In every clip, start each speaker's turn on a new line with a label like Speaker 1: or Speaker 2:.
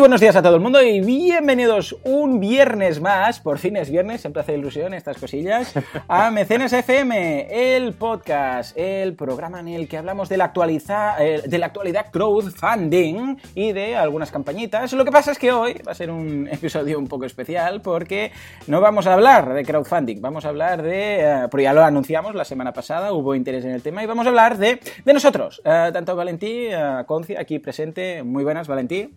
Speaker 1: Buenos días a todo el mundo y bienvenidos un viernes más, por fin es viernes, siempre hace ilusión estas cosillas, a Mecenas FM, el podcast, el programa en el que hablamos de la, actualidad, eh, de la actualidad crowdfunding y de algunas campañitas. Lo que pasa es que hoy va a ser un episodio un poco especial porque no vamos a hablar de crowdfunding, vamos a hablar de, eh, porque ya lo anunciamos la semana pasada, hubo interés en el tema y vamos a hablar de, de nosotros, eh, tanto Valentí, Concia, aquí presente, muy buenas Valentí.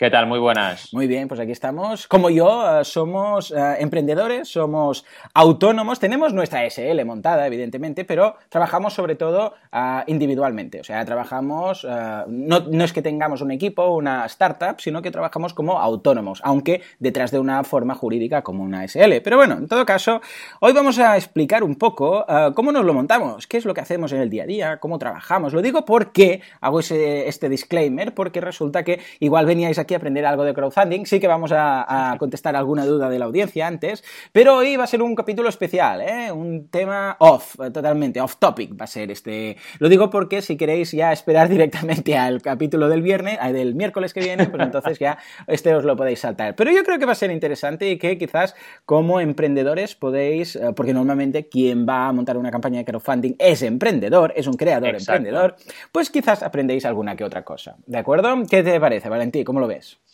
Speaker 2: ¿Qué tal? Muy buenas.
Speaker 1: Muy bien, pues aquí estamos. Como yo, eh, somos eh, emprendedores, somos autónomos, tenemos nuestra SL montada, evidentemente, pero trabajamos sobre todo eh, individualmente. O sea, trabajamos, no, es que tengamos un equipo, una startup, sino que trabajamos como autónomos, aunque detrás de una forma jurídica como una SL. Pero bueno, en todo caso, hoy vamos a explicar un poco cómo nos lo montamos, qué es lo que hacemos en el día a día, cómo trabajamos. Lo digo porque hago ese, este disclaimer, porque resulta que igual veníais aquí aprender algo de crowdfunding. Sí que vamos a, contestar alguna duda de la audiencia antes, pero hoy va a ser un capítulo especial, ¿eh? un tema off, totalmente, off topic va a ser este. Lo digo porque si queréis ya esperar directamente al capítulo del viernes, del miércoles que viene, pues entonces ya este os lo podéis saltar. Pero yo creo que va a ser interesante y que quizás como emprendedores podéis, eh, porque normalmente quien va a montar una campaña de crowdfunding es emprendedor, es un creador emprendedor, pues quizás aprendéis alguna que otra cosa. ¿De acuerdo? ¿Qué te parece, Valentí? ¿Cómo lo ves? lunes.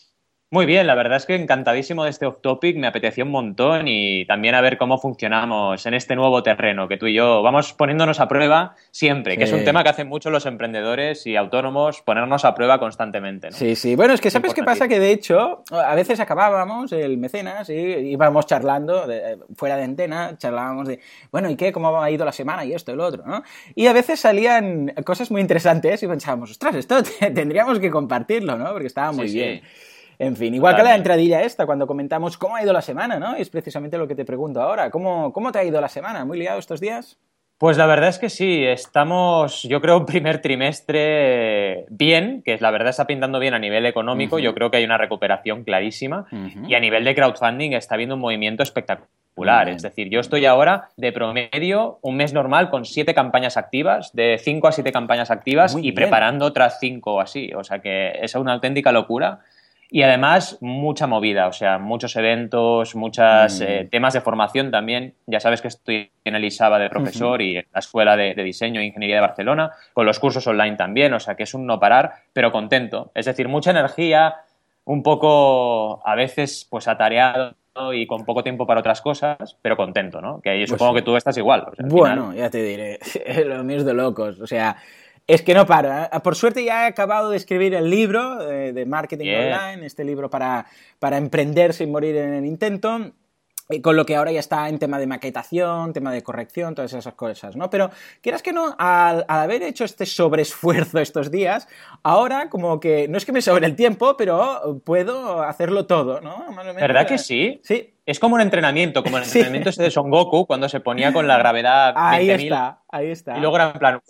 Speaker 2: Muy bien, la verdad es que encantadísimo de este off topic, me apetecía un montón y también a ver cómo funcionamos en este nuevo terreno que tú y yo vamos poniéndonos a prueba siempre, que es un tema que hacen mucho los emprendedores y autónomos, ponernos a prueba constantemente.
Speaker 1: Sí, sí, bueno, es que sabes qué pasa, que de hecho a veces acabábamos el mecenas y íbamos charlando fuera de antena, charlábamos de, bueno, ¿y qué? ¿Cómo ha ido la semana? Y esto y lo otro, ¿no? Y a veces salían cosas muy interesantes y pensábamos, ostras, esto tendríamos que compartirlo, ¿no? Porque estaba muy bien. En fin, igual que la entradilla esta, cuando comentamos cómo ha ido la semana, ¿no? Es precisamente lo que te pregunto ahora. ¿Cómo, cómo te ha ido la semana? ¿Muy liado estos días?
Speaker 2: Pues la verdad es que sí, estamos, yo creo, un primer trimestre bien, que la verdad está pintando bien a nivel económico, yo creo que hay una recuperación clarísima y a nivel de crowdfunding está habiendo un movimiento espectacular. Es decir, yo estoy ahora de promedio un mes normal con siete campañas activas, de cinco a siete campañas activas y preparando otras cinco o así. O sea que es una auténtica locura. Y además, mucha movida, o sea, muchos eventos, muchos eh, mm. temas de formación también. Ya sabes que estoy en el ISABA de profesor y en la Escuela de, Diseño e Ingeniería de Barcelona, con los cursos online también, o sea, que es un no parar, pero contento. Es decir, mucha energía, un poco a veces pues atareado y con poco tiempo para otras cosas, pero contento, ¿no? Que yo pues supongo que tú estás igual.
Speaker 1: bueno, ya te diré, lo mío es de locos, o sea es que no paro. ¿eh? Por suerte ya he acabado de escribir el libro eh, de marketing online, este libro para, para emprender sin morir en el intento. Y con lo que ahora ya está en tema de maquetación, tema de corrección, todas esas cosas, ¿no? Pero quieras que no, al, haber hecho este sobreesfuerzo estos días, ahora como que no es que me sobre el tiempo, pero puedo hacerlo todo, ¿no?
Speaker 2: ¿Verdad que sí?
Speaker 1: Sí.
Speaker 2: Es como un entrenamiento, como el entrenamiento ese de Son Goku cuando se ponía con la gravedad.
Speaker 1: Ahí está, ahí está.
Speaker 2: Y luego era en plan,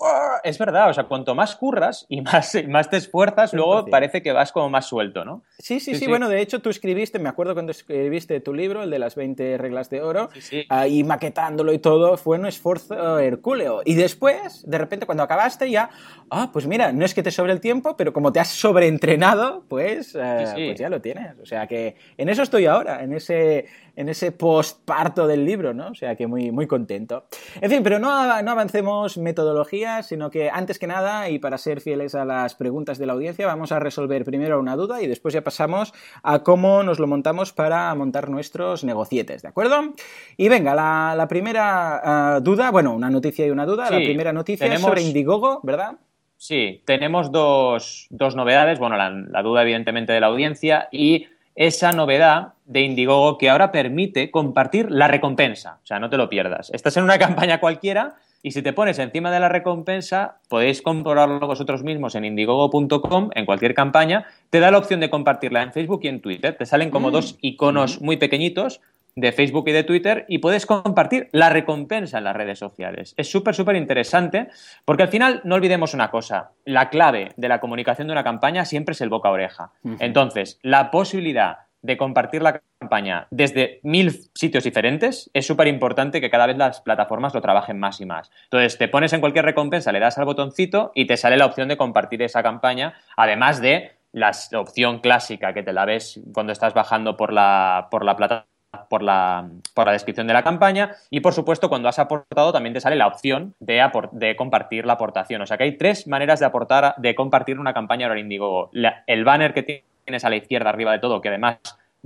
Speaker 2: es verdad, o sea, cuanto más curras y más, más te esfuerzas, luego parece que vas como más suelto, ¿no?
Speaker 1: Sí, sí, sí, bueno, de hecho tú escribiste, me acuerdo cuando escribiste tu libro, el de las 20 reglas de oro, ahí maquetándolo y todo, fue un esfuerzo hercúleo. Y después, de repente, cuando acabaste ya, ah, pues mira, no es que te sobre el tiempo, pero como te has sobreentrenado, pues, eh, pues ya lo tienes. O sea que en eso estoy ahora, en ese en ese postparto del libro, ¿no? O sea que muy, muy contento. En fin, pero no, no avancemos metodologías, sino que antes que nada, y para ser fieles a las preguntas de la audiencia, vamos a resolver primero una duda y después ya pasamos a cómo nos lo montamos para montar nuestros negocietes, ¿de acuerdo? Y venga, la, primera ah, duda, bueno, una noticia y una duda. la primera noticia es sobre Indiegogo, ¿verdad?
Speaker 2: Sí, tenemos dos, novedades. Bueno, la, la duda evidentemente de la audiencia y esa novedad de Indiegogo que ahora permite compartir la recompensa. O sea, no te lo pierdas. Estás en una campaña cualquiera y si te pones encima de la recompensa, podéis comprobarlo vosotros mismos en indiegogo.com, en cualquier campaña. Te da la opción de compartirla en Facebook y en Twitter. Te salen como mm. dos iconos muy pequeñitos de Facebook y de Twitter y puedes compartir la recompensa en las redes sociales. Es súper, súper interesante porque al final no olvidemos una cosa, la clave de la comunicación de una campaña siempre es el boca a oreja. Entonces, la posibilidad de compartir la campaña desde mil sitios diferentes, es súper importante que cada vez las plataformas lo trabajen más y más. Entonces, te pones en cualquier recompensa, le das al botoncito y te sale la opción de compartir esa campaña, además de la opción clásica que te la ves cuando estás bajando por la, por la plataforma por la, por la descripción de la campaña y por supuesto cuando has aportado también te sale la opción de, de compartir la aportación. O sea que hay tres maneras de aportar, de compartir una campaña ahora Indiegogo. el banner que tienes a la izquierda arriba de todo, que además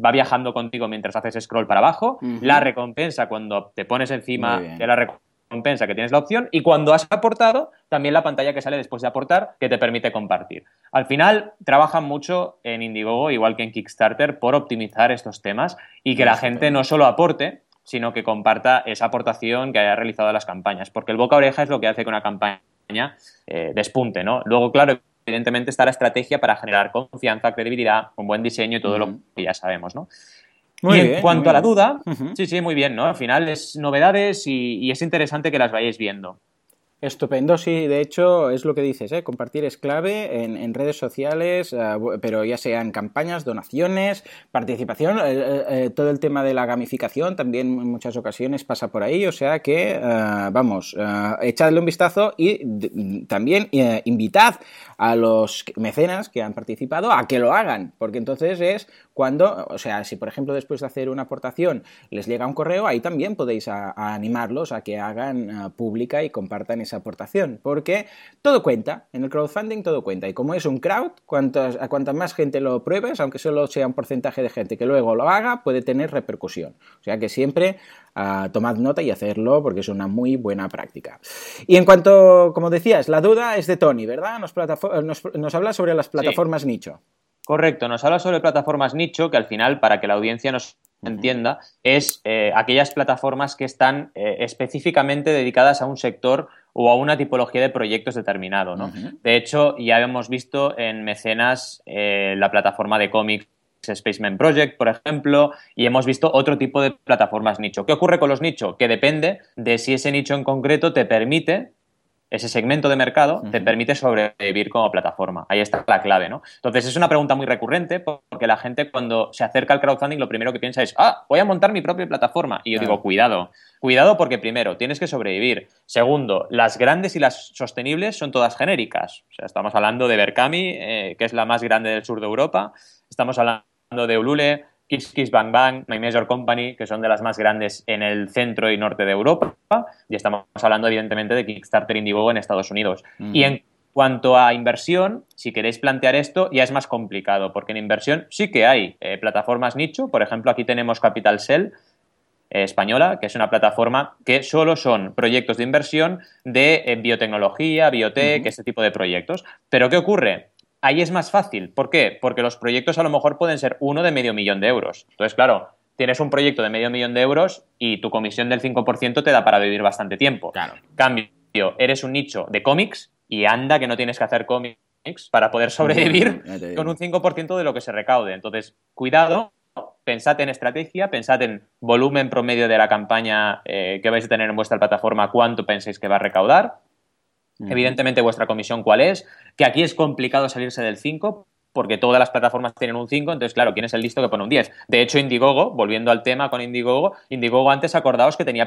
Speaker 2: va viajando contigo mientras haces scroll para abajo, la recompensa cuando te pones encima de la recompensa recompensa que tienes la opción y cuando has aportado, también la pantalla que sale después de aportar que te permite compartir. Al final, trabajan mucho en Indiegogo, igual que en Kickstarter, por optimizar estos temas y que la gente no solo aporte, sino que comparta esa aportación que haya realizado a las campañas, porque el boca a oreja es lo que hace que una campaña eh, despunte, ¿no? Luego, claro, evidentemente está la estrategia para generar confianza, credibilidad, un buen diseño y todo lo que ya sabemos, ¿no? Y en cuanto a la duda, sí, sí, muy bien, ¿no? Al final es novedades y, es interesante que las vayáis viendo.
Speaker 1: Estupendo, sí, de hecho es lo que dices, ¿eh? compartir es clave en, redes sociales, eh, pero ya sean campañas, donaciones, participación, eh, eh, todo el tema de la gamificación también en muchas ocasiones pasa por ahí, o sea que, vamos, echadle un vistazo y también invitad a los mecenas que han participado a que lo hagan, porque entonces es cuando, o sea, si por ejemplo después de hacer una aportación les llega un correo, ahí también podéis animarlos a que hagan pública y compartan esa aportación, porque todo cuenta, en el crowdfunding todo cuenta, y como es un crowd, a cuanta más gente lo pruebes, aunque solo sea un porcentaje de gente que luego lo haga, puede tener repercusión. O sea que siempre uh, tomad nota y hacerlo porque es una muy buena práctica. Y en cuanto, como decías, la duda es de Tony, ¿verdad? Nos, nos, habla sobre las plataformas nicho.
Speaker 2: Correcto, nos habla sobre plataformas nicho, que al final, para que la audiencia nos entienda, es eh, aquellas plataformas que están eh, específicamente dedicadas a un sector o a una tipología de proyectos determinado. ¿no? De hecho, ya hemos visto en Mecenas eh, la plataforma de cómics Spaceman Project, por ejemplo, y hemos visto otro tipo de plataformas nicho. ¿Qué ocurre con los nichos? Que depende de si ese nicho en concreto te permite ese segmento de mercado te permite sobrevivir como plataforma. Ahí está la clave, ¿no? Entonces es una pregunta muy recurrente porque la gente cuando se acerca al crowdfunding lo primero que piensa es, ah, voy a montar mi propia plataforma. Y yo digo, cuidado, cuidado porque primero, tienes que sobrevivir. Segundo, las grandes y las sostenibles son todas genéricas. O sea, estamos hablando de Berkami, eh, que es la más grande del sur de Europa. Estamos hablando de Ulule, Kiss Kiss Bang Bang, My Major Company, que son de las más grandes en el centro y norte de Europa. Y estamos hablando, evidentemente, de Kickstarter Indiegogo en Estados Unidos. Y en cuanto a inversión, si queréis plantear esto, ya es más complicado, porque en inversión sí que hay eh, plataformas nicho. Por ejemplo, aquí tenemos Capital Cell, eh, española, que es una plataforma que solo son proyectos de inversión de eh, biotecnología, biotech, ese tipo de proyectos. Pero ¿qué ocurre? Ahí es más fácil. ¿Por qué? Porque los proyectos a lo mejor pueden ser uno de medio millón de euros. Entonces, claro, tienes un proyecto de medio millón de euros y tu comisión del 5% te da para vivir bastante tiempo.
Speaker 1: Claro.
Speaker 2: Cambio, eres un nicho de cómics y anda que no tienes que hacer cómics para poder sobrevivir con un 5% de lo que se recaude. Entonces, cuidado, pensad en estrategia, pensad en volumen promedio de la campaña eh, que vais a tener en vuestra plataforma, cuánto pensáis que va a recaudar Evidentemente vuestra comisión cuál es, que aquí es complicado salirse del 5 porque todas las plataformas tienen un 5, entonces claro, ¿quién es el listo que pone un 10? De hecho, Indiegogo, volviendo al tema con Indiegogo, Indiegogo antes acordaos que tenía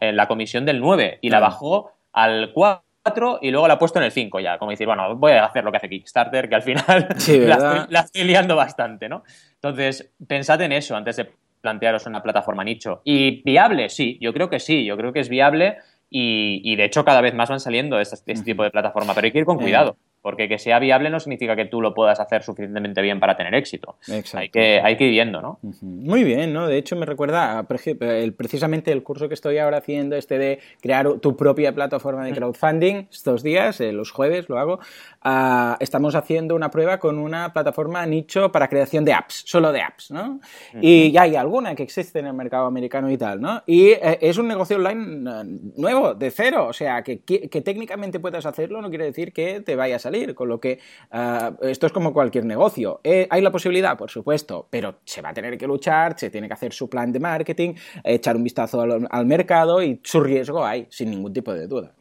Speaker 2: la comisión del 9 y la bajó al 4 y luego la ha puesto en el 5 ya, como decir, bueno, voy a hacer lo que hace Kickstarter, que al final la, estoy, liando bastante, ¿no? Entonces, pensad en eso antes de plantearos una plataforma nicho. ¿Y viable? Sí, yo creo que sí, yo creo que es viable y, de hecho cada vez más van saliendo este, este tipo de plataforma, pero hay que ir con cuidado. Porque que sea viable no significa que tú lo puedas hacer suficientemente bien para tener éxito. Hay que, hay que ir viendo, ¿no?
Speaker 1: Muy bien, ¿no? De hecho, me recuerda el, precisamente el curso que estoy ahora haciendo, este de crear tu propia plataforma de crowdfunding, estos días, eh, los jueves lo hago. Ah, estamos haciendo una prueba con una plataforma nicho para creación de apps, solo de apps, ¿no? Y ya hay alguna que existe en el mercado americano y tal, ¿no? Y eh, es un negocio online eh, nuevo, de cero. O sea, que, que técnicamente puedas hacerlo no quiere decir que te vaya a salir con lo que ah, esto es como cualquier negocio. Eh, ¿Hay la posibilidad? Por supuesto, pero se va a tener que luchar, se tiene que hacer su plan de marketing, echar un vistazo al, mercado y su riesgo hay, sin ningún tipo de duda.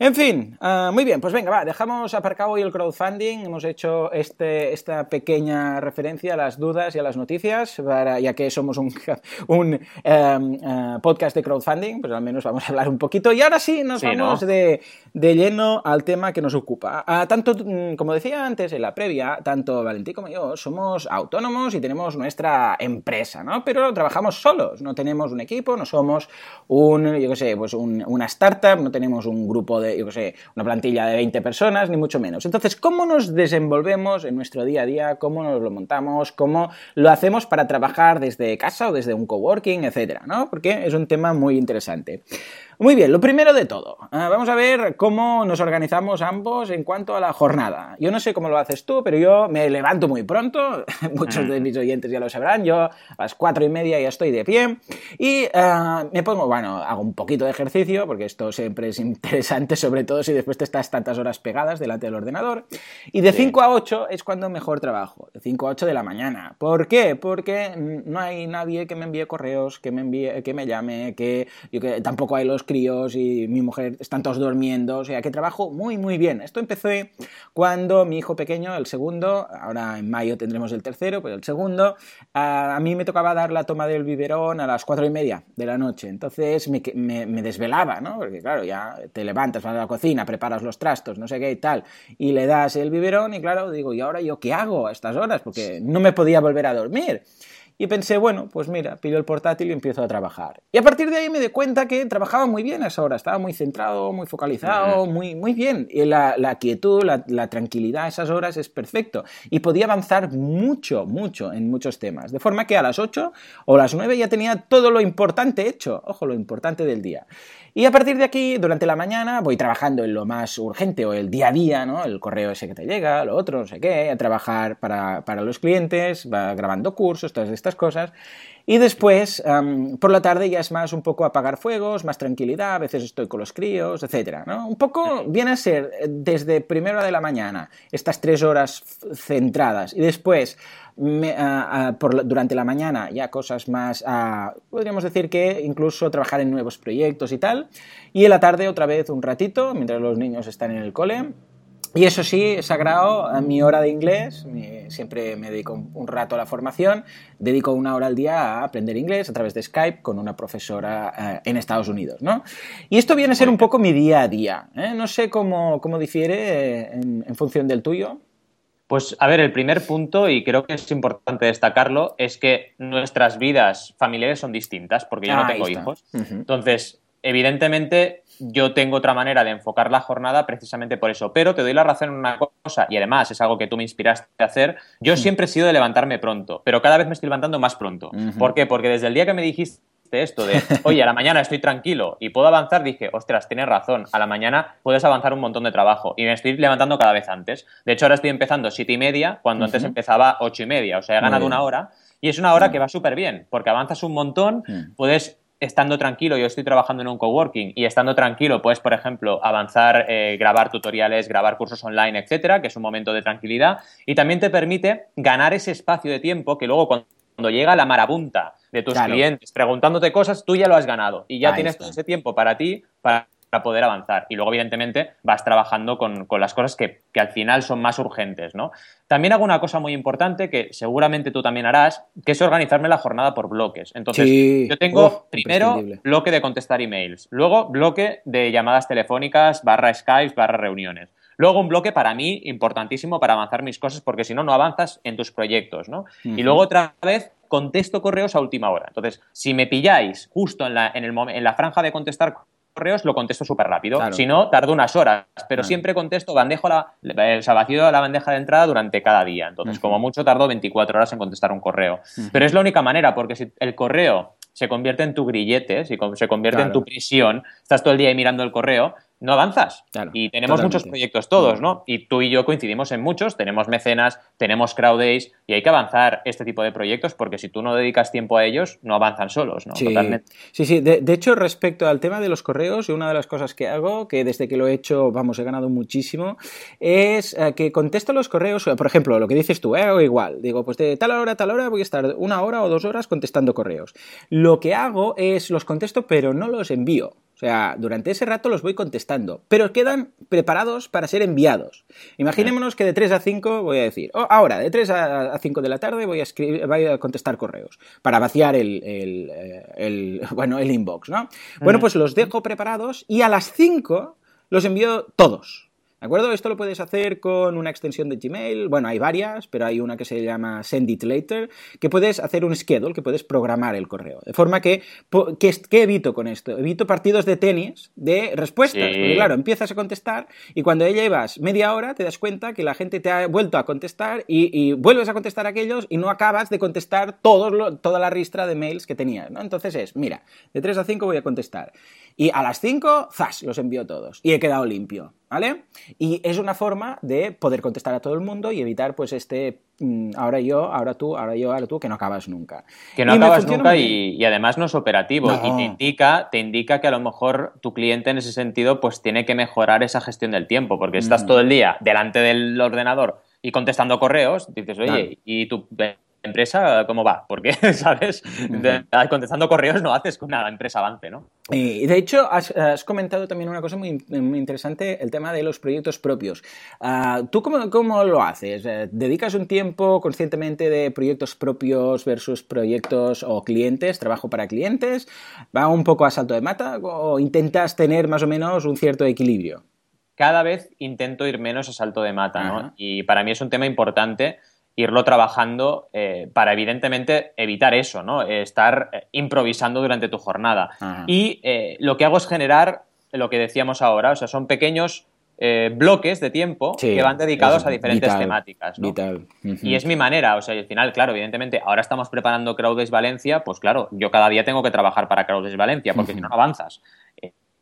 Speaker 1: En fin, uh, muy bien, pues venga, va, dejamos aparcado hoy el crowdfunding, hemos hecho este, esta pequeña referencia a las dudas y a las noticias, para, ya que somos un, un um, uh, podcast de crowdfunding, pues al menos vamos a hablar un poquito. Y ahora sí, nos sí, vamos ¿no? de, de, lleno al tema que nos ocupa. Uh, tanto, como decía antes en la previa, tanto Valentín como yo somos autónomos y tenemos nuestra empresa, ¿no? Pero trabajamos solos, no tenemos un equipo, no somos un, yo qué sé, pues un, una startup, no tenemos un grupo de yo qué sé, una plantilla de 20 personas, ni mucho menos. Entonces, ¿cómo nos desenvolvemos en nuestro día a día? ¿Cómo nos lo montamos? ¿Cómo lo hacemos para trabajar desde casa o desde un coworking, etcétera? ¿no? Porque es un tema muy interesante. Muy bien, lo primero de todo, uh, vamos a ver cómo nos organizamos ambos en cuanto a la jornada. Yo no sé cómo lo haces tú, pero yo me levanto muy pronto, muchos de mis oyentes ya lo sabrán, yo a las cuatro y media ya estoy de pie. Y uh, me pongo, bueno, hago un poquito de ejercicio, porque esto siempre es interesante, sobre todo si después te estás tantas horas pegadas delante del ordenador, y de 5 a 8 es cuando mejor trabajo, de 5 a 8 de la mañana. ¿Por qué? Porque no hay nadie que me envíe correos, que me, envíe, que me llame, que, yo, que tampoco hay los críos y mi mujer están todos durmiendo, o sea que trabajo muy muy bien. Esto empezó cuando mi hijo pequeño, el segundo, ahora en mayo tendremos el tercero, pero el segundo, a, mí me tocaba dar la toma del biberón a las cuatro y media de la noche, entonces me, me, me desvelaba, ¿no? Porque claro, ya te levantas, vas a la cocina, preparas los trastos, no sé qué y tal, y le das el biberón y claro, digo, ¿y ahora yo qué hago a estas horas? Porque no me podía volver a dormir. Y pensé, bueno, pues mira, pido el portátil y empiezo a trabajar. Y a partir de ahí me di cuenta que trabajaba muy bien a esa hora, estaba muy centrado, muy focalizado, muy, muy bien. Y la, la quietud, la, la, tranquilidad a esas horas es perfecto. Y podía avanzar mucho, mucho en muchos temas. De forma que a las 8 o las 9 ya tenía todo lo importante hecho. Ojo, lo importante del día. Y a partir de aquí, durante la mañana, voy trabajando en lo más urgente o el día a día, ¿no? El correo ese que te llega, lo otro, no sé qué, a trabajar para, para los clientes, va grabando cursos, todas estas cosas. Y después, um, por la tarde ya es más un poco apagar fuegos, más tranquilidad, a veces estoy con los críos, etcétera, ¿no? Un poco viene a ser desde primera de la mañana, estas tres horas centradas, y después me, uh, uh, por, durante la mañana ya cosas más, uh, podríamos decir que incluso trabajar en nuevos proyectos y tal, y en la tarde otra vez un ratito, mientras los niños están en el cole, y eso sí, he sagrado a mi hora de inglés, siempre me dedico un rato a la formación, dedico una hora al día a aprender inglés a través de Skype con una profesora en Estados Unidos, ¿no? Y esto viene a ser un poco mi día a día, ¿eh? no sé cómo, cómo difiere en, en función del tuyo.
Speaker 2: Pues a ver, el primer punto, y creo que es importante destacarlo, es que nuestras vidas familiares son distintas, porque yo ah, no tengo hijos. Uh -huh. Entonces, evidentemente, yo tengo otra manera de enfocar la jornada precisamente por eso. Pero te doy la razón en una cosa, y además es algo que tú me inspiraste a hacer. Yo siempre he sido de levantarme pronto, pero cada vez me estoy levantando más pronto. Uh -huh. ¿Por qué? Porque desde el día que me dijiste esto de, oye, a la mañana estoy tranquilo y puedo avanzar, dije, ostras, tienes razón, a la mañana puedes avanzar un montón de trabajo y me estoy levantando cada vez antes. De hecho, ahora estoy empezando siete y media, cuando uh -huh. antes empezaba ocho y media, o sea, he ganado una hora y es una hora uh -huh. que va súper bien, porque avanzas un montón, puedes estando tranquilo, yo estoy trabajando en un coworking y estando tranquilo, puedes, por ejemplo, avanzar, eh, grabar tutoriales, grabar cursos online, etcétera, que es un momento de tranquilidad y también te permite ganar ese espacio de tiempo que luego cuando llega la marabunta de tus claro. clientes preguntándote cosas, tú ya lo has ganado y ya Ahí tienes está. todo ese tiempo para ti, para para poder avanzar. Y luego, evidentemente, vas trabajando con, con las cosas que, que, al final son más urgentes, ¿no? También hago una cosa muy importante que seguramente tú también harás, que es organizarme la jornada por bloques. Entonces, sí. yo tengo Uf, primero bloque de contestar emails, luego bloque de llamadas telefónicas, barra Skype, barra reuniones. Luego un bloque para mí importantísimo para avanzar mis cosas, porque si no, no avanzas en tus proyectos, ¿no? Uh -huh. Y luego otra vez contesto correos a última hora. Entonces, si me pilláis justo en la, en el, en la franja de contestar correos lo contesto súper rápido. Claro. Si no, tardo unas horas, pero siempre contesto, bandejo la, o sea, vacío la bandeja de entrada durante cada día. Entonces, uh -huh. como mucho, tardo 24 horas en contestar un correo. Uh -huh. Pero es la única manera, porque si el correo se convierte en tu grillete, si se convierte claro. en tu prisión, estás todo el día ahí mirando el correo, no avanzas. Claro, y tenemos totalmente. muchos proyectos todos, ¿no? Y tú y yo coincidimos en muchos, tenemos mecenas, tenemos crowdays y hay que avanzar este tipo de proyectos porque si tú no dedicas tiempo a ellos, no avanzan solos, ¿no?
Speaker 1: Sí, totalmente. sí, sí. De, de, hecho, respecto al tema de los correos, una de las cosas que hago, que desde que lo he hecho, vamos, he ganado muchísimo, es eh, que contesto los correos, por ejemplo, lo que dices tú, eh, hago igual, digo, pues de tal hora a tal hora voy a estar una hora o dos horas contestando correos. Lo que hago es los contesto, pero no los envío. O sea, durante ese rato los voy contestando, pero quedan preparados para ser enviados. Imaginémonos que de 3 a 5 voy a decir, oh, ahora, de 3 a 5 de la tarde voy a, escribir, voy a contestar correos para vaciar el, el, el bueno, el inbox, ¿no? Bueno, pues los dejo preparados y a las 5 los envío todos. ¿De acuerdo? Esto lo puedes hacer con una extensión de Gmail. Bueno, hay varias, pero hay una que se llama Send It Later, que puedes hacer un schedule, que puedes programar el correo. De forma que, ¿qué, evito con esto? Evito partidos de tenis de respuestas. Porque claro, empiezas a contestar y cuando ya llevas media hora te das cuenta que la gente te ha vuelto a contestar y, vuelves a contestar a aquellos y no acabas de contestar toda la ristra de mails que tenías. ¿no? Entonces es, mira, de 3 a 5 voy a contestar. Y a las 5, ¡zas! Los envío todos. Y he quedado limpio. ¿Vale? Y es una forma de poder contestar a todo el mundo y evitar, pues, este mm, ahora yo, ahora tú, ahora yo, ahora tú, que no acabas nunca.
Speaker 2: Que no acabas nunca y, además no es operativo. Y te indica, te indica que a lo mejor tu cliente en ese sentido, pues tiene que mejorar esa gestión del tiempo, porque estás todo el día delante del ordenador y contestando correos, dices, oye, y tu empresa, ¿cómo va? Porque, ¿sabes? contestando correos no haces que una empresa avance, ¿no?
Speaker 1: Y de hecho, has, comentado también una cosa muy, interesante, el tema de los proyectos propios. Ah, ¿Tú cómo, lo haces? Eh, ¿Dedicas un tiempo conscientemente de proyectos propios versus proyectos o clientes, trabajo para clientes? ¿Va un poco a salto de mata o intentas tener más o menos un cierto equilibrio?
Speaker 2: Cada vez intento ir menos a salto de mata, ¿no? Y para mí es un tema importante irlo trabajando eh, para evidentemente evitar eso, ¿no? estar eh, improvisando durante tu jornada. Y eh, lo que hago es generar lo que decíamos ahora, o sea, son pequeños bloques de tiempo que van dedicados a diferentes temáticas. ¿no? Y es mi manera, o sea, al final, claro, evidentemente, ahora estamos preparando Crowdays Valencia, pues claro, yo cada día tengo que trabajar para Crowdays Valencia, porque si no, no avanzas.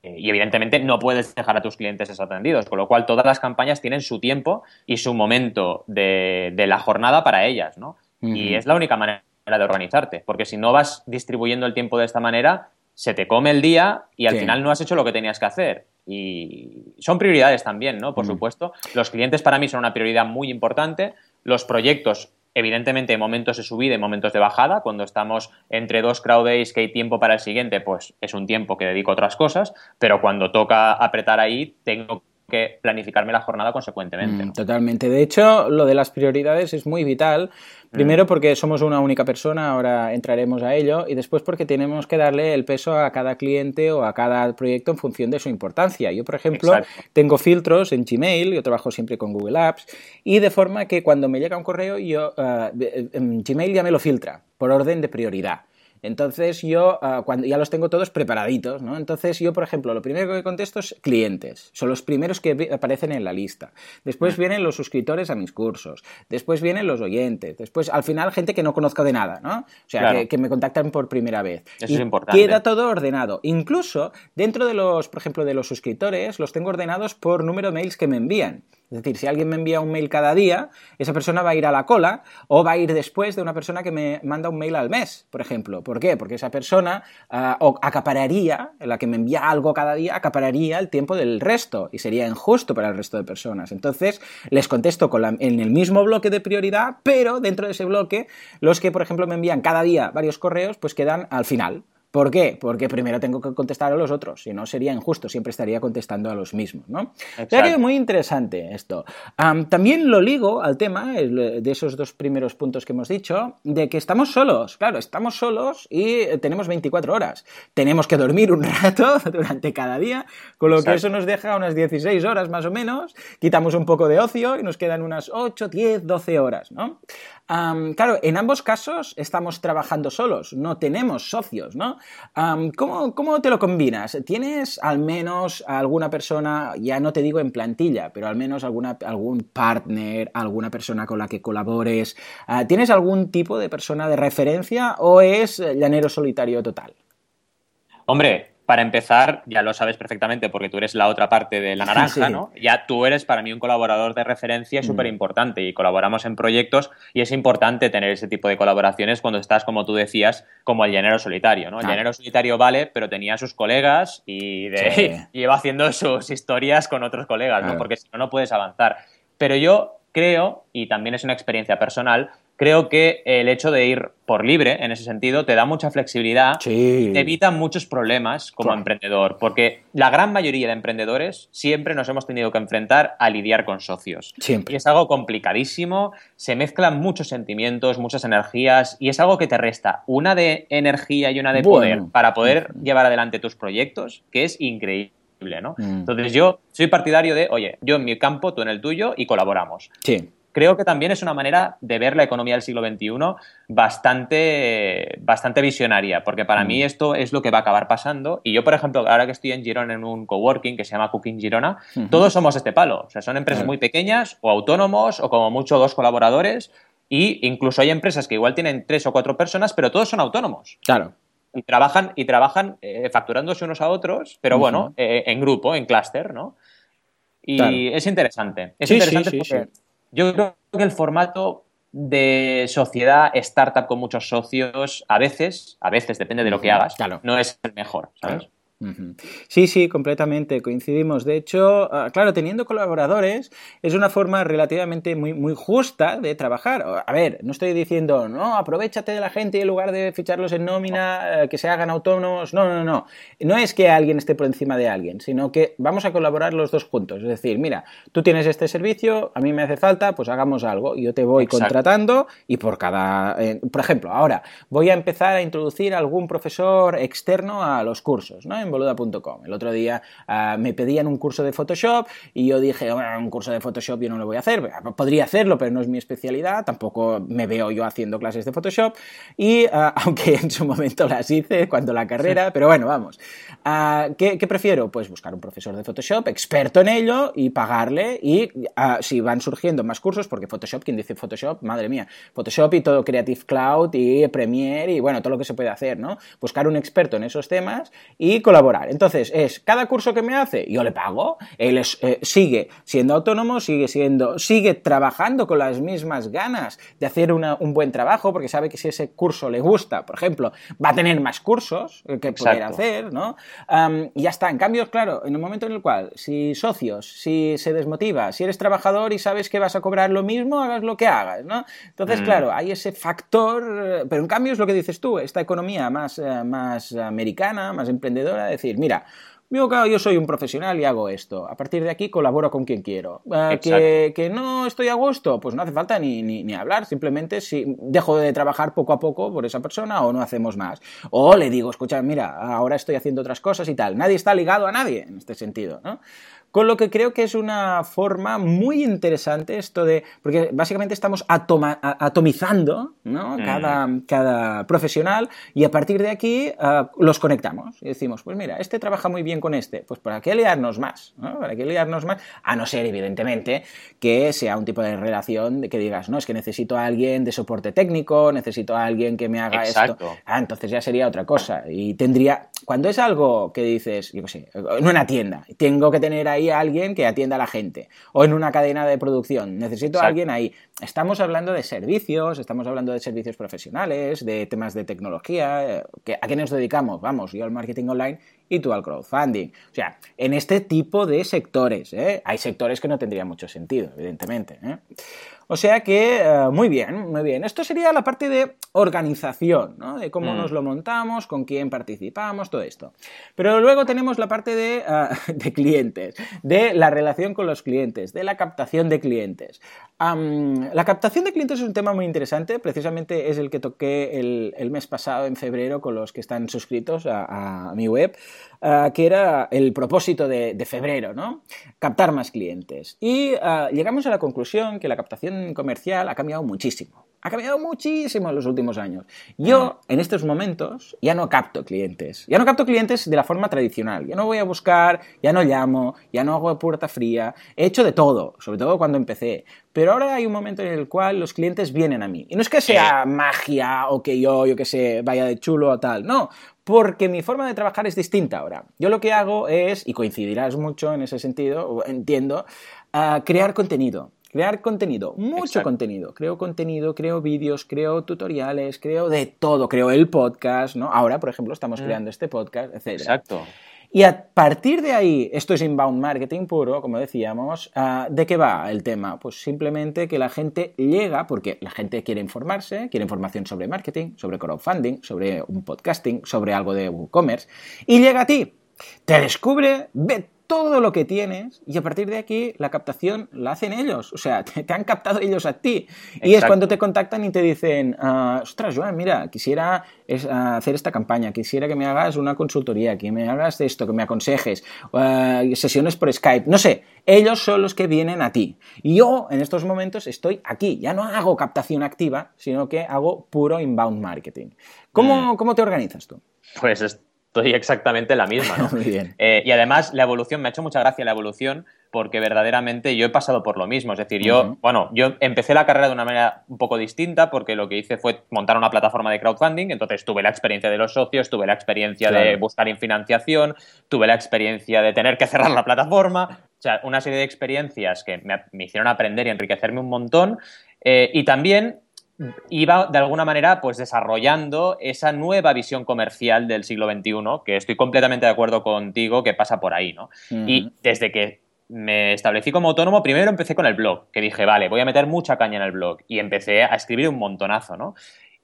Speaker 2: Eh, y evidentemente no puedes dejar a tus clientes desatendidos, con lo cual todas las campañas tienen su tiempo y su momento de, la jornada para ellas, ¿no? Y es la única manera de organizarte, porque si no vas distribuyendo el tiempo de esta manera, se te come el día y al final no has hecho lo que tenías que hacer. Y son prioridades también, ¿no? Por supuesto. Los clientes para mí son una prioridad muy importante. Los proyectos Evidentemente hay momentos de subida y momentos de bajada. Cuando estamos entre dos crowd days que hay tiempo para el siguiente, pues es un tiempo que dedico a otras cosas. Pero cuando toca apretar ahí, tengo que planificarme la jornada consecuentemente.
Speaker 1: Mm, totalmente. De hecho, lo de las prioridades es muy vital. Primero mm. porque somos una única persona, ahora entraremos a ello, y después porque tenemos que darle el peso a cada cliente o a cada proyecto en función de su importancia. Yo, por ejemplo, tengo filtros en Gmail, yo trabajo siempre con Google Apps, y de forma que cuando me llega un correo, yo uh, Gmail ya me lo filtra por orden de prioridad. Entonces yo, ah, cuando ya los tengo todos preparaditos, ¿no? Entonces yo, por ejemplo, lo primero que contesto es clientes. Son los primeros que aparecen en la lista. Después vienen los suscriptores a mis cursos. Después vienen los oyentes. Después, al final, gente que no conozco de nada, ¿no? O sea, que, me contactan por primera vez.
Speaker 2: Eso es importante.
Speaker 1: Queda todo ordenado. Incluso dentro de los, por ejemplo, de los suscriptores, los tengo ordenados por número de mails que me envían. Es decir, si alguien me envía un mail cada día, esa persona va a ir a la cola o va a ir después de una persona que me manda un mail al mes, por ejemplo. ¿Por qué? Porque esa persona uh, acapararía, la que me envía algo cada día, acapararía el tiempo del resto y sería injusto para el resto de personas. Entonces, les contesto en el mismo bloque de prioridad, pero dentro de ese bloque, los que, por ejemplo, me envían cada día varios correos, pues quedan al final. ¿Por qué? Porque primero tengo que contestar a los otros, si no sería injusto, siempre estaría contestando a los mismos, ¿no? O sea que muy interesante esto. también lo ligo al tema de esos dos primeros puntos que hemos dicho, de que estamos solos, claro, estamos solos y tenemos 24 horas. Tenemos que dormir un rato durante cada día, con lo que eso nos deja unas 16 horas más o menos, quitamos un poco de ocio y nos quedan unas 8, 10, 12 horas, ¿no? Claro, en ambos casos estamos trabajando solos, no tenemos socios, ¿no? ¿cómo, te lo combinas? ¿Tienes al menos alguna persona, ya no te digo en plantilla, pero al menos alguna, algún partner, alguna persona con la que colabores? Ah, ¿Tienes algún tipo de persona de referencia o es llanero solitario total?
Speaker 2: Hombre, para empezar, ya lo sabes perfectamente porque tú eres la otra parte de la naranja, ¿no? Ya tú eres para mí un colaborador de referencia mm. súper importante y colaboramos en proyectos y es importante tener ese tipo de colaboraciones cuando estás, como tú decías, como el llanero solitario, ¿no? El llanero solitario vale, pero tenía sus colegas y, de, iba haciendo sus historias con otros colegas, ¿no? Porque si no, no puedes avanzar. Pero yo creo, y también es una experiencia personal, creo que el hecho de ir por libre, en ese sentido, te da mucha flexibilidad y te evita muchos problemas como emprendedor, porque la gran mayoría de emprendedores siempre nos hemos tenido que enfrentar a lidiar con socios.
Speaker 1: Siempre.
Speaker 2: Y es algo complicadísimo, se mezclan muchos sentimientos, muchas energías, y es algo que te resta una de energía y una de poder para poder llevar adelante tus proyectos, que es increíble. ¿no? Mm. Entonces yo soy partidario de, oye, yo en mi campo, tú en el tuyo y colaboramos.
Speaker 1: Sí
Speaker 2: creo que también es una manera de ver la economía del siglo XXI bastante, bastante visionaria, porque para mí mm. esto es lo que va a acabar pasando. Y yo, por ejemplo, ahora que estoy en Girona en un coworking que se llama Cooking Girona, todos somos este palo. O sea, son empresas muy pequeñas o autónomos o como mucho dos colaboradores. Y incluso hay empresas que igual tienen tres o cuatro personas, pero todos son autónomos.
Speaker 1: Claro
Speaker 2: y trabajan, y trabajan eh, facturándose unos a otros, pero bueno, eh, en grupo, en clúster, ¿no? Y es interesante. Es interesante porque yo creo que el formato de sociedad startup con muchos socios, a veces, a veces depende de lo que hagas, no es el mejor, ¿sabes?
Speaker 1: Sí, sí, completamente, coincidimos. De hecho, ah, claro, teniendo colaboradores es una forma relativamente muy, muy justa de trabajar. A ver, no estoy diciendo, no, aprovechate de la gente y en lugar de ficharlos en nómina, eh, que se hagan autónomos. No, no, no. No es que alguien esté por encima de alguien, sino que vamos a colaborar los dos juntos. Es decir, mira, tú tienes este servicio, a mí me hace falta, pues hagamos algo. Y yo te voy contratando y por cada... Eh, por ejemplo, ahora voy a empezar a introducir algún profesor externo a los cursos, ¿no? En boluda.com. El otro día ah, me pedían un curso de Photoshop y yo dije, un curso de Photoshop yo no lo voy a hacer. Podría hacerlo, pero no es mi especialidad. Tampoco me veo yo haciendo clases de Photoshop. Y ah, aunque en su momento las hice cuando la carrera, pero bueno, vamos. Ah, ¿qué, prefiero? Pues buscar un profesor de Photoshop, experto en ello, y pagarle. Y si van surgiendo más cursos, porque Photoshop, quien dice Photoshop, madre mía, Photoshop y todo Creative Cloud y Premiere y bueno, todo lo que se puede hacer, ¿no? Buscar un experto en esos temas y colaborar entonces, es cada curso que me hace, yo le pago, él eh, sigue siendo autónomo, sigue siendo, sigue trabajando con las mismas ganas de hacer un buen trabajo, porque sabe que si ese curso le gusta, por ejemplo, va a tener más cursos que poder hacer, ¿no? y ya está. En cambio, claro, en un momento en el cual, si socios, si se desmotiva, si eres trabajador y sabes que vas a cobrar lo mismo, hagas lo que hagas, ¿no? Entonces, mm. claro, hay ese factor, eh, pero en cambio es lo que dices tú, esta economía más, eh, más americana, más emprendedora, decir, mira, yo soy un profesional y hago esto. A partir de aquí colaboro con quien quiero. Eh, que, no estoy a gusto, pues no hace falta ni, ni, hablar. Simplemente si dejo de trabajar poco a poco por esa persona o no hacemos más. O le digo, escucha, mira, ahora estoy haciendo otras cosas y tal. Nadie está ligado a nadie en este sentido, ¿no? Con lo que creo que es una forma muy interesante esto de, porque básicamente estamos atomizando ¿no? Mm. cada, profesional y a partir de aquí ah, los conectamos y decimos, pues mira, este trabaja muy bien con este, pues ¿para qué liarnos más? ¿Para qué liarnos más? A no ser, evidentemente, que sea un tipo de relación de que digas, no, es que necesito a alguien de soporte técnico, necesito a alguien que me haga esto. Ah, entonces ya sería otra cosa. Y tendría, cuando es algo que dices, yo qué sé, en una tienda, tengo que tener ahí alguien que atienda a la gente. O en una cadena de producción, necesito a alguien ahí. Estamos hablando de servicios, estamos hablando de servicios profesionales, de temas de tecnología. Eh, ¿A qué nos dedicamos? Vamos, yo al marketing online y tú al crowdfunding. O sea, en este tipo de sectores. ¿eh? Hay sectores que no tendrían mucho sentido, evidentemente. ¿eh? O sea que, eh, muy bien, muy bien. Esto sería la parte de organización, ¿no? De cómo mm. nos lo montamos, con quién participamos, todo esto. Pero luego tenemos la parte de, de clientes, de la relación con los clientes, de la captación de clientes. la captación de clientes es un tema muy interesante, precisamente es el que toqué el, mes pasado, en febrero, con los que están suscritos a mi web. Ah, que era el propósito de, febrero, ¿no? Captar más clientes. Y ah, llegamos a la conclusión que la captación comercial ha cambiado muchísimo. Ha cambiado muchísimo en los últimos años. Yo, en estos momentos, ya no capto clientes. Ya no capto clientes de la forma tradicional. Ya no voy a buscar, ya no llamo, ya no hago puerta fría. He hecho de todo, sobre todo cuando empecé. Pero ahora hay un momento en el cual los clientes vienen a mí. Y no es que sea magia o que yo, yo que sé, vaya de chulo o tal. No, porque mi forma de trabajar es distinta ahora. Yo lo que hago es, y coincidirás mucho en ese sentido, entiendo, ah, crear contenido. Crear contenido, mucho contenido. Creo contenido, creo vídeos, creo tutoriales, creo de todo. Creo el podcast, ¿no? Ahora, por ejemplo, estamos mm. creando este podcast, etc.
Speaker 2: Exacto.
Speaker 1: Y a partir de ahí, esto es inbound marketing puro, como decíamos, ah, ¿de qué va el tema? Pues simplemente que la gente llega, porque la gente quiere informarse, quiere información sobre marketing, sobre crowdfunding, sobre un podcasting, sobre algo de WooCommerce, y llega a ti, te descubre, ve todo lo que tienes y a partir de aquí la captación la hacen ellos, o sea, te, han captado ellos a ti. Y es cuando te contactan y te dicen, ah, ostras, Joan, mira, quisiera ah, hacer esta campaña, quisiera que me hagas una consultoría, que me hagas esto, que me aconsejes, ah, sesiones por Skype, no sé, ellos son los que vienen a ti. Y yo en estos momentos estoy aquí, ya no hago captación activa, sino que hago puro inbound marketing. ¿Cómo, mm. ¿cómo te organizas tú?
Speaker 2: Pues estoy exactamente la misma, ¿no?
Speaker 1: Muy bien.
Speaker 2: Eh, y además la evolución, me ha hecho mucha gracia la evolución porque verdaderamente yo he pasado por lo mismo. Es decir, yo, bueno, yo empecé la carrera de una manera un poco distinta porque lo que hice fue montar una plataforma de crowdfunding, entonces tuve la experiencia de los socios, tuve la experiencia de buscar financiación, tuve la experiencia de tener que cerrar la plataforma, o sea, una serie de experiencias que me, hicieron aprender y enriquecerme un montón. Eh, y también iba de alguna manera pues desarrollando esa nueva visión comercial del siglo XXI, que estoy completamente de acuerdo contigo que pasa por ahí, ¿no? Y desde que me establecí como autónomo, primero empecé con el blog, que dije, vale, voy a meter mucha caña en el blog y empecé a escribir un montonazo, ¿no?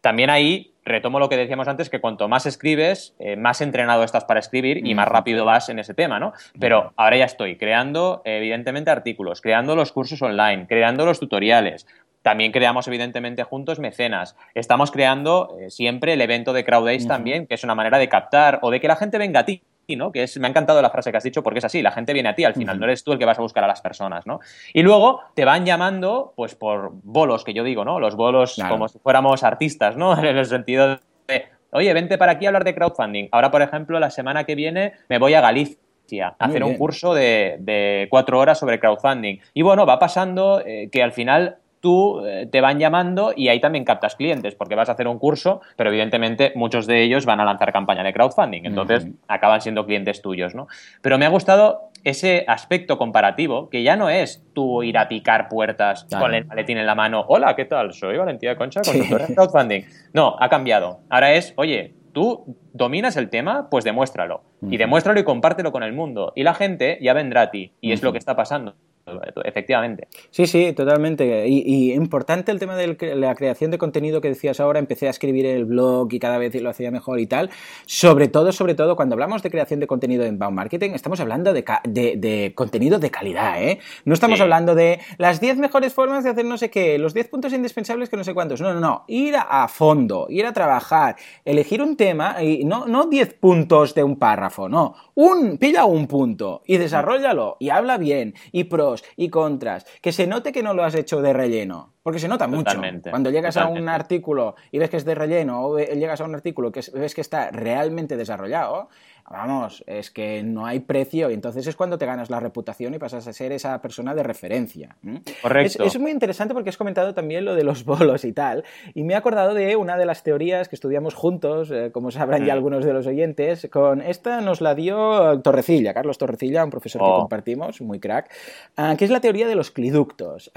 Speaker 2: También ahí retomo lo que decíamos antes, que cuanto más escribes, eh, más entrenado estás para escribir y más rápido vas en ese tema, ¿no? Pero ahora ya estoy creando, evidentemente, artículos, creando los cursos online, creando los tutoriales, también creamos, evidentemente, juntos mecenas. Estamos creando eh, siempre el evento de CrowdAce también, que es una manera de captar o de que la gente venga a ti. ¿no? Que es, me ha encantado la frase que has dicho porque es así, la gente viene a ti al final, no eres tú el que vas a buscar a las personas, ¿no? Y luego te van llamando, pues por bolos, que yo digo, ¿no? Los bolos como si fuéramos artistas, ¿no? En el sentido de, oye, vente para aquí a hablar de crowdfunding. Ahora, por ejemplo, la semana que viene me voy a Galicia a hacer un curso de, cuatro horas sobre crowdfunding. Y bueno, va pasando eh, que al final tú eh, te van llamando y ahí también captas clientes, porque vas a hacer un curso, pero evidentemente muchos de ellos van a lanzar campaña de crowdfunding, entonces acaban siendo clientes tuyos, ¿no? Pero me ha gustado ese aspecto comparativo, que ya no es tú ir a picar puertas con el maletín en la mano, hola, ¿qué tal? Soy Valentía Concha, consultora de crowdfunding. No, ha cambiado. Ahora es, oye, tú dominas el tema, pues demuéstralo. Y demuéstralo y compártelo con el mundo. Y la gente ya vendrá a ti. Y es lo que está pasando efectivamente.
Speaker 1: Sí, sí, totalmente. Y, importante el tema de la creación de contenido que decías ahora, empecé a escribir el blog y cada vez lo hacía mejor y tal. Sobre todo, sobre todo, cuando hablamos de creación de contenido en Bound Marketing, estamos hablando de, contenido de calidad, ¿eh? No estamos hablando de las 10 mejores formas de hacer no sé qué, los 10 puntos indispensables que no sé cuántos. No, no, no. Ir a, fondo, ir a trabajar, elegir un tema y no, no 10 puntos de un párrafo, no. Un, pilla un punto y desarrollalo y habla bien y pro y contras. Que se note que no lo has hecho de relleno. Porque se nota mucho. Cuando llegas a un artículo y ves que es de relleno, o llegas a un artículo que ves que está realmente desarrollado, vamos, es que no hay precio y entonces es cuando te ganas la reputación y pasas a ser esa persona de referencia.
Speaker 2: Correcto.
Speaker 1: Es, muy interesante porque has comentado también lo de los bolos y tal, y me he acordado de una de las teorías que estudiamos juntos, eh, como sabrán ya mm. algunos de los oyentes, con esta nos la dio Torrecilla, Carlos Torrecilla, un profesor que oh. compartimos, muy crack, ah, que es la teoría de los cliductos.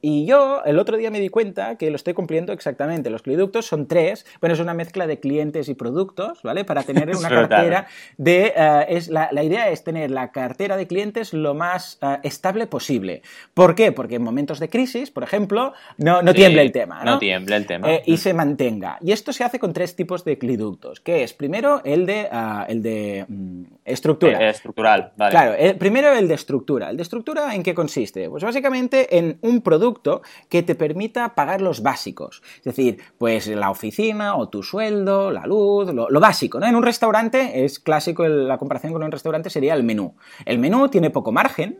Speaker 1: y yo el otro día me di cuenta que lo estoy cumpliendo exactamente. Los cliductos son tres, bueno, es una mezcla de clientes y productos, ¿vale? Para tener una cartera de... Eh, es, la, idea es tener la cartera de clientes lo más eh, estable posible. ¿Por qué? Porque en momentos de crisis, por ejemplo, no, no tiemble el tema.
Speaker 2: No, tiemble el tema.
Speaker 1: Eh, y se mantenga. Y esto se hace con tres tipos de cliductos, que es primero el de, el de mm, estructura.
Speaker 2: estructural, vale.
Speaker 1: Claro, primero el de estructura. ¿El de estructura en qué consiste? Pues básicamente en un producto que te permita pagar los básicos. Es decir, pues la oficina o tu sueldo, la luz, lo, lo básico. ¿no? En un restaurante es clásico la comparación con un restaurante sería el menú. El menú tiene poco margen,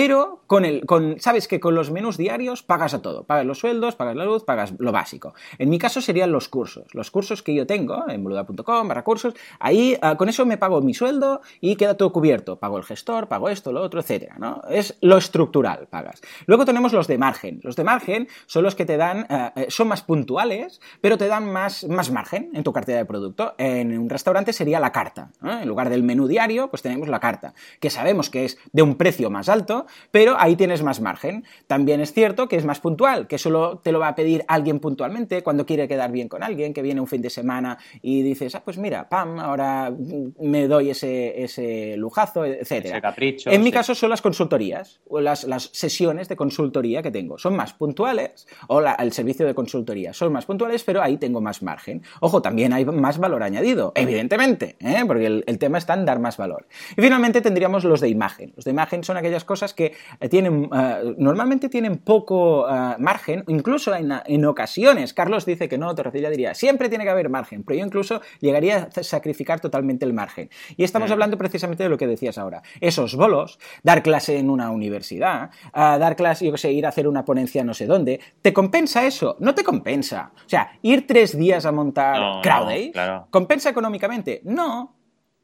Speaker 1: pero con el, con, sabes que con los menús diarios pagas a todo. Pagas los sueldos, pagas la luz, pagas lo básico. En mi caso serían los cursos. Los cursos que yo tengo en boluda.com barra cursos, ahí ah, con eso me pago mi sueldo y queda todo cubierto. Pago el gestor, pago esto, lo otro, etcétera. Es lo estructural, pagas. Luego tenemos los de margen. Los de margen son los que te dan, ah, eh, son más puntuales, pero te dan más, más margen en tu cartera de producto. En un restaurante sería la carta. En lugar del menú diario, pues tenemos la carta, que sabemos que es de un precio más alto, pero ahí tienes más margen. También es cierto que es más puntual, que solo te lo va a pedir alguien puntualmente cuando quiere quedar bien con alguien, que viene un fin de semana y dices, ah, pues mira, pam, ahora me doy ese, ese lujazo, etcétera.
Speaker 2: capricho.
Speaker 1: En mi caso son las consultorías, o las, las, sesiones de consultoría que tengo. Son más puntuales, o el servicio de consultoría son más puntuales, pero ahí tengo más margen. Ojo, también hay más valor añadido, evidentemente, ¿eh? porque el, tema está en dar más valor. Y finalmente tendríamos los de imagen. Los de imagen son aquellas cosas que eh, tienen, eh, normalmente tienen poco margen, incluso en, en, ocasiones, Carlos dice que no, Torrecilla diría, siempre tiene que haber margen, pero yo incluso llegaría a sacrificar totalmente el margen. Y estamos hablando precisamente de lo que decías ahora. Esos bolos, dar clase en una universidad, dar clase, yo sé, ir a hacer una ponencia no sé dónde, ¿te compensa eso? No te compensa. O sea, ir tres días a montar no, ¿compensa económicamente? No,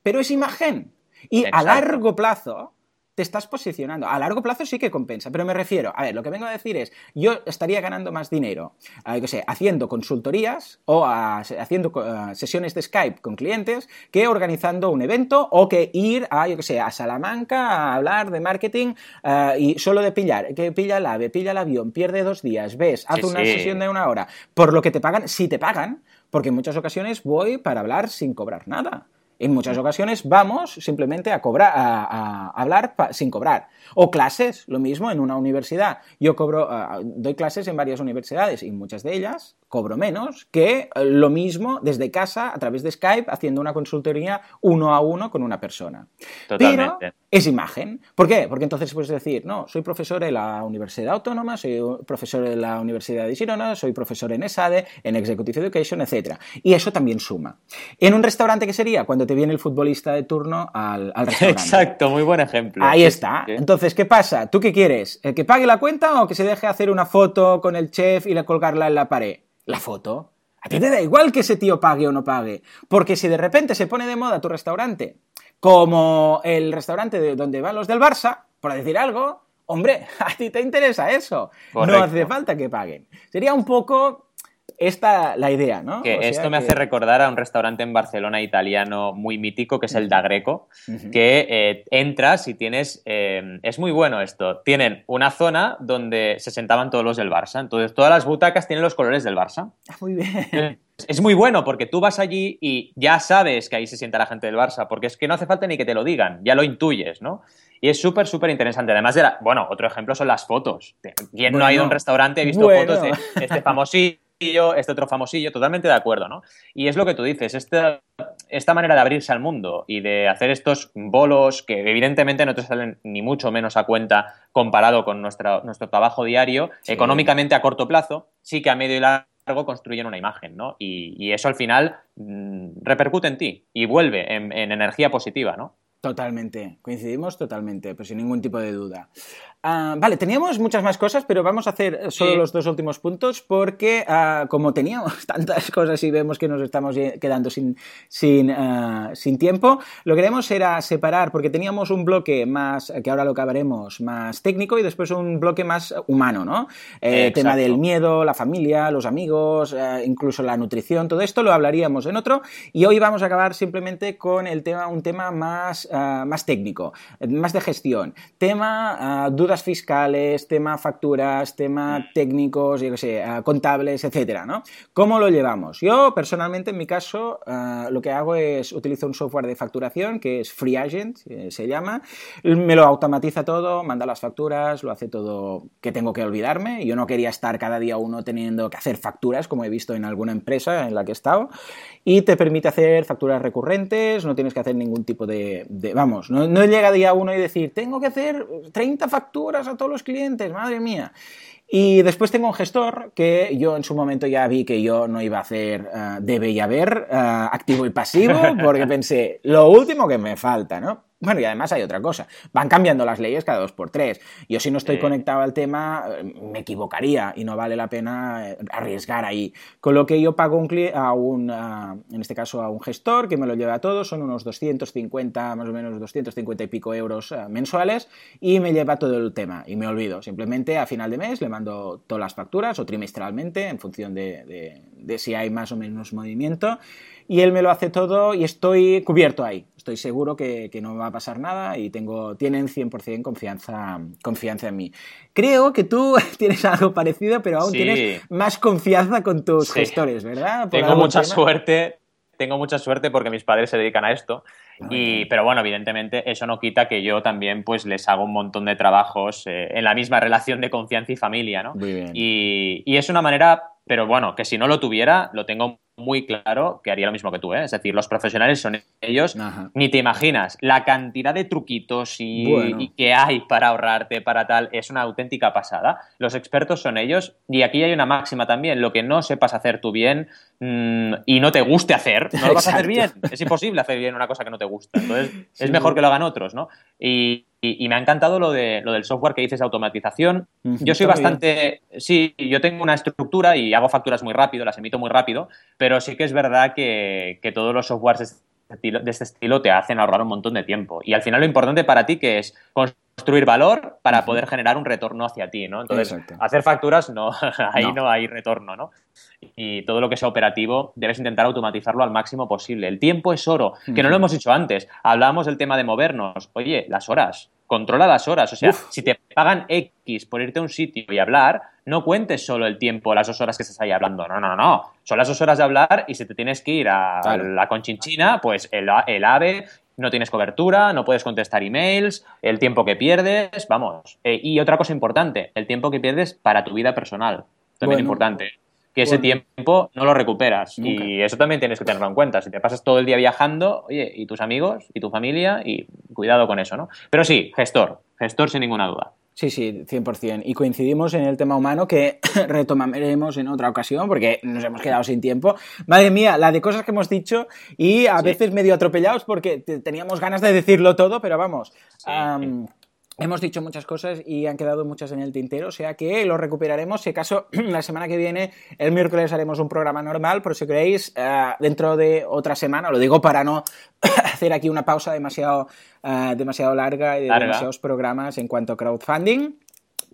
Speaker 1: pero es imagen. Y a largo plazo, te estás posicionando. A largo plazo sí que compensa, pero me refiero, a ver, lo que vengo a decir es, yo estaría ganando más dinero, eh, sé, haciendo consultorías o haciendo eh, sesiones de Skype con clientes que organizando un evento o que ir a, yo qué sé, a Salamanca a hablar de marketing eh, y solo de pillar, que pilla el ave, pilla el avión, pierde dos días, ves, haz una sesión de una hora, por lo que te pagan, si te pagan, porque en muchas ocasiones voy para hablar sin cobrar nada. En muchas ocasiones vamos simplemente a cobrar, a, hablar sin cobrar. O clases, lo mismo en una universidad. Yo cobro, ah, doy clases en varias universidades y muchas de ellas cobro menos que eh, lo mismo desde casa a través de Skype haciendo una consultoría uno a uno con una persona. Totalmente. Pero es imagen. ¿Por qué? Porque entonces puedes decir, no, soy profesor en la Universidad Autónoma, soy profesor en la Universidad de Girona, soy profesor en ESADE, en Executive Education, etc. Y eso también suma. En un restaurante, ¿qué sería? Cuando te viene el futbolista de turno al, restaurante.
Speaker 2: Exacto, muy buen ejemplo.
Speaker 1: Ahí está. Entonces, ¿qué pasa? ¿Tú qué quieres? ¿El que pague la cuenta o que se deje hacer una foto con el chef y la colgarla en la pared? La foto. A ti te da igual que ese tío pague o no pague. Porque si de repente se pone de moda tu restaurante, como el restaurante de donde van los del Barça, por decir algo, hombre, a ti te interesa eso. No hace falta que paguen. Sería un poco esta la idea, ¿no?
Speaker 2: Que esto me hace recordar a un restaurante en Barcelona italiano muy mítico que es el Da Greco, que eh, entras y tienes, eh, es muy bueno esto, tienen una zona donde se sentaban todos los del Barça, entonces todas las butacas tienen los colores del Barça.
Speaker 1: Ah, muy bien.
Speaker 2: Es muy bueno porque tú vas allí y ya sabes que ahí se sienta la gente del Barça, porque es que no hace falta ni que te lo digan, ya lo intuyes, ¿no? Y es súper, súper interesante. Además de la, bueno, otro ejemplo son las fotos. ¿Quién no ha ido a un restaurante y visto fotos de este famosísimo este otro famosillo, totalmente de acuerdo, ¿no? Y es lo que tú dices, esta, esta manera de abrirse al mundo y de hacer estos bolos que evidentemente no te salen ni mucho menos a cuenta comparado con nuestro trabajo diario, económicamente a corto plazo, sí que a medio y largo construyen una imagen, ¿no? Y, eso al final mm, repercute en ti y vuelve en, en energía positiva, ¿no?
Speaker 1: Totalmente, coincidimos totalmente, pues sin ningún tipo de duda. Ah, vale, teníamos muchas más cosas, pero vamos a hacer solo los dos últimos puntos porque ah, como teníamos tantas cosas y vemos que nos estamos quedando sin, sin, ah, sin, tiempo, lo que queremos era separar, porque teníamos un bloque más, que ahora lo acabaremos, más técnico y después un bloque más humano, ¿no? El tema del miedo, la familia, los amigos, incluso la nutrición, todo esto lo hablaríamos en otro y hoy vamos a acabar simplemente con el tema, un tema más, más técnico, más de gestión, tema dudas fiscales, tema facturas, tema mm. técnicos, yo qué sé, eh, contables, etcétera, ¿no? ¿Cómo lo llevamos? Yo, personalmente, en mi caso, eh, lo que hago es utilizo un software de facturación que es Free Agent, eh, se llama, me lo automatiza todo, manda las facturas, lo hace todo que tengo que olvidarme. Yo no quería estar cada día uno teniendo que hacer facturas, como he visto en alguna empresa en la que he estado, y te permite hacer facturas recurrentes, no tienes que hacer ningún tipo de, vamos, no, no llega día uno y decir, tengo que hacer 30 facturas a todos los clientes, madre mía. Y después tengo un gestor que yo en su momento ya vi que yo no iba a hacer uh, debe y haber, uh, activo y pasivo, porque pensé, lo último que me falta, ¿no? Bueno, y además hay otra cosa. Van cambiando las leyes cada dos por tres. Yo si no estoy conectado al tema, me equivocaría y no vale la pena eh, arriesgar ahí. Con lo que yo pago un a un, en este caso a un gestor que me lo lleva todo, son unos 250, más o menos 250 y pico euros eh, mensuales y me lleva todo el tema y me olvido. Simplemente a final de mes le mando todas las facturas o trimestralmente en función de de si hay más o menos movimiento y él me lo hace todo y estoy cubierto ahí. Estoy seguro que, no me va a pasar nada y tengo, tienen 100% confianza, confianza en mí. Creo que tú tienes algo parecido, pero aún tienes más confianza con tus gestores, ¿verdad?
Speaker 2: tengo mucha suerte. Tengo mucha suerte porque mis padres se dedican a esto. Y, pero bueno, evidentemente eso no quita que yo también pues les hago un montón de trabajos eh, en la misma relación de confianza y familia, ¿no? Y, y, es una manera, pero bueno, que si no lo tuviera, lo tengo muy claro que haría lo mismo que tú, ¿eh? Es decir, los profesionales son ellos, ni te imaginas. La cantidad de truquitos y, que hay para ahorrarte, para tal, es una auténtica pasada. Los expertos son ellos, y aquí hay una máxima también, lo que no sepas hacer tú bien mm, y no te guste hacer, no lo vas a hacer bien. Es imposible hacer bien una cosa que no te gusta. Entonces, es mejor que lo hagan otros, ¿no? Y, y, me ha encantado lo, de, lo del software que dices, automatización. yo soy bastante... Sí, yo tengo una estructura y hago facturas muy rápido, las emito muy rápido, pero sí que es verdad que, que todos los softwares de este, de este estilo te hacen ahorrar un montón de tiempo. Y al final lo importante para ti que es construir valor para poder generar un retorno hacia ti, ¿no? Entonces, hacer facturas, no, ahí no. hay retorno, ¿no? Y todo lo que sea operativo debes intentar automatizarlo al máximo posible. El tiempo es oro, que no lo hemos dicho antes. Hablábamos del tema de movernos. Oye, las horas, controla las horas. O sea, si te pagan X por irte a un sitio y hablar, no cuentes solo el tiempo, las dos horas que estás ahí hablando. No, no, no. Son las dos horas de hablar y si te tienes que ir a la conchinchina, pues el, el AVE no tienes cobertura, no puedes contestar emails, el tiempo que pierdes, vamos. Eh, y otra cosa importante, el tiempo que pierdes para tu vida personal. También importante. Que ese tiempo no lo recuperas. Y eso también tienes que tenerlo en cuenta. Si te pasas todo el día viajando, oye, y tus amigos, y tu familia, y cuidado con eso, ¿no? Pero sí, gestor, gestor sin ninguna duda.
Speaker 1: Sí, sí, 100%. Y coincidimos en el tema humano que retomaremos en otra ocasión porque nos hemos quedado sin tiempo. Madre mía, la de cosas que hemos dicho y a veces medio atropellados porque teníamos ganas de decirlo todo, pero vamos. Hemos dicho muchas cosas y han quedado muchas en el tintero, o sea que lo recuperaremos. Si acaso la semana que viene, el miércoles, haremos un programa normal, pero si queréis, eh, dentro de otra semana, lo digo para no hacer aquí una pausa demasiado, eh, demasiado larga y de demasiados programas en cuanto a crowdfunding.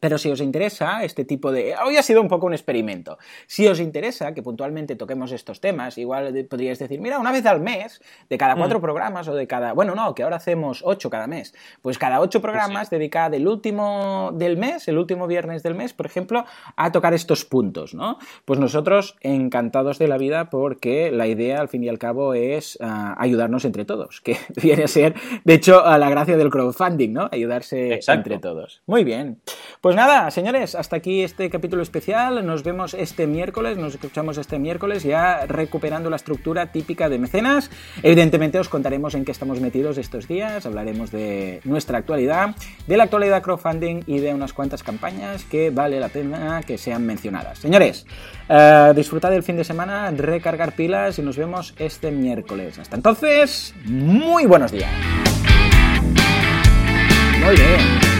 Speaker 1: Pero si os interesa este tipo de... Hoy ha sido un poco un experimento. Si os interesa que puntualmente toquemos estos temas, igual podríais decir, mira, una vez al mes, de cada cuatro mm. programas o de cada... Bueno, no, que ahora hacemos ocho cada mes. Pues cada ocho pues programas dedicada el último del mes, el último viernes del mes, por ejemplo, a tocar estos puntos, ¿no? Pues nosotros encantados de la vida porque la idea, al fin y al cabo, es ah, ayudarnos entre todos, que viene a ser, de hecho, a la gracia del crowdfunding, ¿no? Ayudarse entre todos. Muy bien. Pues pues nada, señores, hasta aquí este capítulo especial. Nos vemos este miércoles, nos escuchamos este miércoles ya recuperando la estructura típica de mecenas. Evidentemente os contaremos en qué estamos metidos estos días, hablaremos de nuestra actualidad, de la actualidad crowdfunding y de unas cuantas campañas que vale la pena que sean mencionadas. Señores, uh, disfrutad del fin de semana, recargar pilas y nos vemos este miércoles. Hasta entonces, muy buenos días. Muy bien.